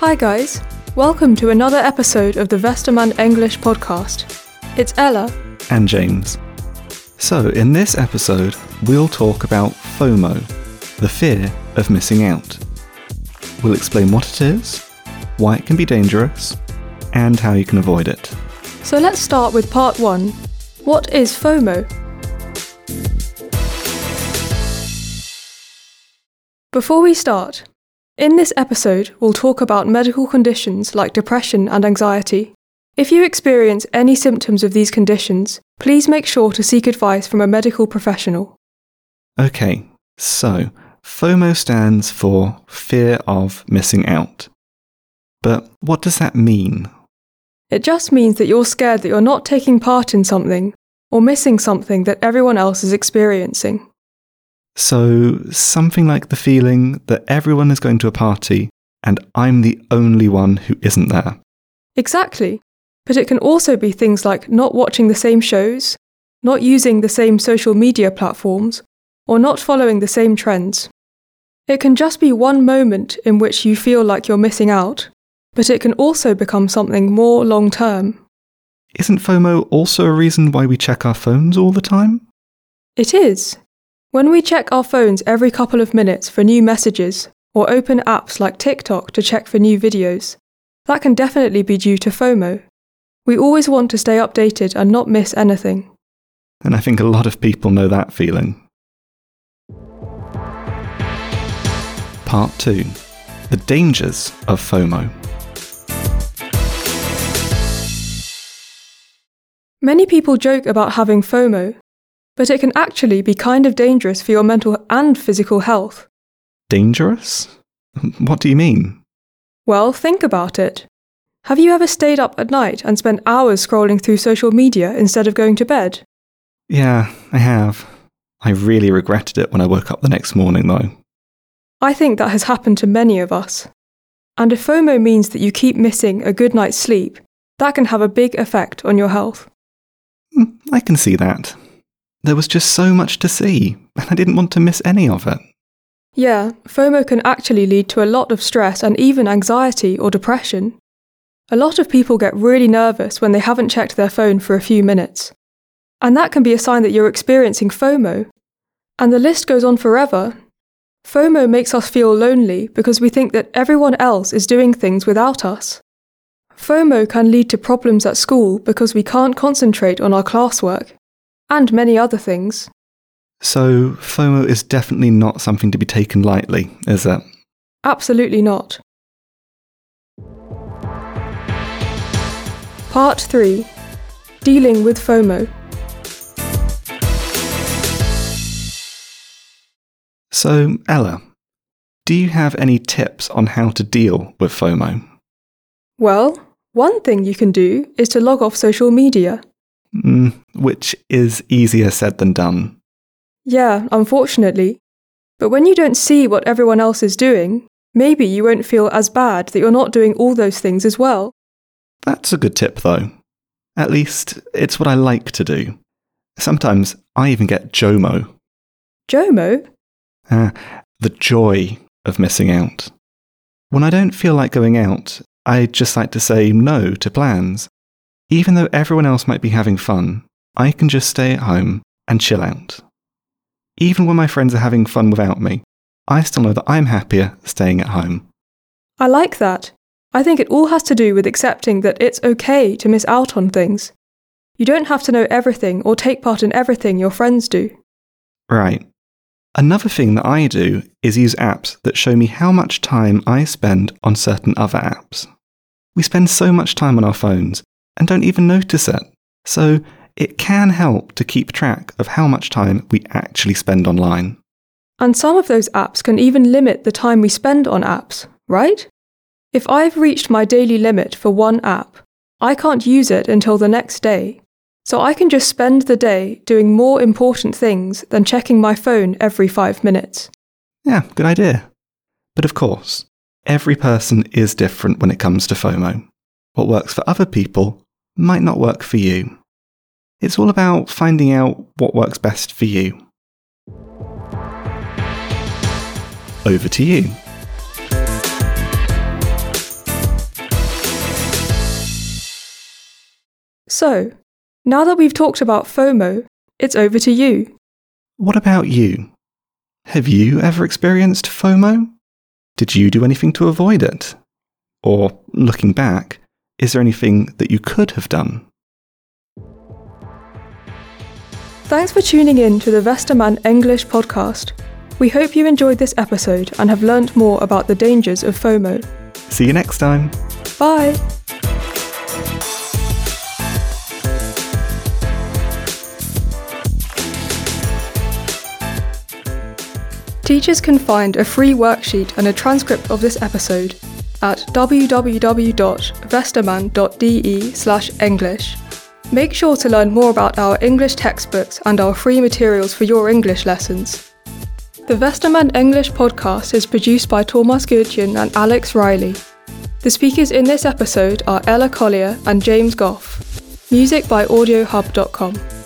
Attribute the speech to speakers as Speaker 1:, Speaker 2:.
Speaker 1: Hi, guys. Welcome to another episode of the Westermann English podcast. It's Ella.
Speaker 2: and James. So, in this episode, we'll talk about FOMO, the fear of missing out. We'll explain what it is, why it can be dangerous, and how you can avoid it.
Speaker 1: So let's start with part one. What is FOMO? Before we start, in this episode, we'll talk about medical conditions like depression and anxiety. If you experience any symptoms of these conditions, please make sure to seek advice from a medical professional.
Speaker 2: Okay, so FOMO stands for fear of missing out. But what does that mean?
Speaker 1: It just means that you're scared that you're not taking part in something or missing something that everyone else is experiencing.
Speaker 2: So, something like the feeling that everyone is going to a party and I'm the only one who isn't there.
Speaker 1: Exactly. But it can also be things like not watching the same shows, not using the same social media platforms, or not following the same trends. It can just be one moment in which you feel like you're missing out, but it can also become something more long term.
Speaker 2: Isn't FOMO also a reason why we check our phones all the time?
Speaker 1: It is. When we check our phones every couple of minutes for new messages, or open apps like TikTok to check for new videos, that can definitely be due to FOMO. We always want to stay updated and not miss anything.
Speaker 2: And I think a lot of people know that feeling. Part 2 The Dangers of FOMO.
Speaker 1: Many people joke about having FOMO, but it can actually be kind of dangerous for your mental and physical health.
Speaker 2: Dangerous? What do you mean?
Speaker 1: Well, think about it. Have you ever stayed up at night and spent hours scrolling through social media instead of going to bed?
Speaker 2: Yeah, I have. I really regretted it when I woke up the next morning, though.
Speaker 1: I think that has happened to many of us. And if FOMO means that you keep missing a good night's sleep, that can have a big effect on your health.
Speaker 2: Hmm, I can see that. There was just so much to see, and I didn't want to miss any of it.
Speaker 1: Yeah, FOMO can actually lead to a lot of stress and even anxiety or depression. A lot of people get really nervous when they haven't checked their phone for a few minutes. And that can be a sign that you're experiencing FOMO. And the list goes on forever. FOMO makes us feel lonely because we think that everyone else is doing things without us. FOMO can lead to problems at school because we can't concentrate on our classwork, and many other things.
Speaker 2: So, FOMO is definitely not something to be taken lightly, is it?
Speaker 1: Absolutely not. Part 3 Dealing with FOMO.
Speaker 2: So, Ella, do you have any tips on how to deal with FOMO?
Speaker 1: Well, one thing you can do is to log off social media.
Speaker 2: Mm, which is easier said than done.
Speaker 1: Yeah, unfortunately. But when you don't see what everyone else is doing, maybe you won't feel as bad that you're not doing all those things as well.
Speaker 2: That's a good tip, though. At least, it's what I like to do. Sometimes I even get JOMO,
Speaker 1: Jomo?
Speaker 2: uh, the joy of missing out. When I don't feel like going out, I just like to say no to plans. Even though everyone else might be having fun, I can just stay at home and chill out. Even when my friends are having fun without me, I still know that I'm happier staying at home.
Speaker 1: I like that. I think it all has to do with accepting that it's okay to miss out on things. You don't have to know everything or take part in everything your friends do.
Speaker 2: Right. Another thing that I do is use apps that show me how much time I spend on certain other apps. We spend so much time on our phones and don't even notice it. So it can help to keep track of how much time we actually spend online.
Speaker 1: And some of those apps can even limit the time we spend on apps, right? If I've reached my daily limit for one app, I can't use it until the next day. So I can just spend the day doing more important things than checking my phone every five minutes.
Speaker 2: Yeah, good idea. But of course, every person is different when it comes to FOMO. What works for other people might not work for you. It's all about finding out what works best for you. Over to you.
Speaker 1: So, now that we've talked about FOMO, it's over to you.
Speaker 2: What about you? Have you ever experienced FOMO? Did you do anything to avoid it? Or, looking back, is there anything that you could have done?
Speaker 1: Thanks for tuning in to the Westermann English podcast. We hope you enjoyed this episode and have learnt more about the dangers of FOMO.
Speaker 2: See you next time.
Speaker 1: Bye! Teachers can find a free worksheet and a transcript of this episode at www.westermann.de/english. Make sure to learn more about our English textbooks and our free materials for your English lessons. The Westermann English podcast is produced by Thomas Götjen and Alex Riley. The speakers in this episode are Ella Collier and James Gough. Music by AudioHub.com.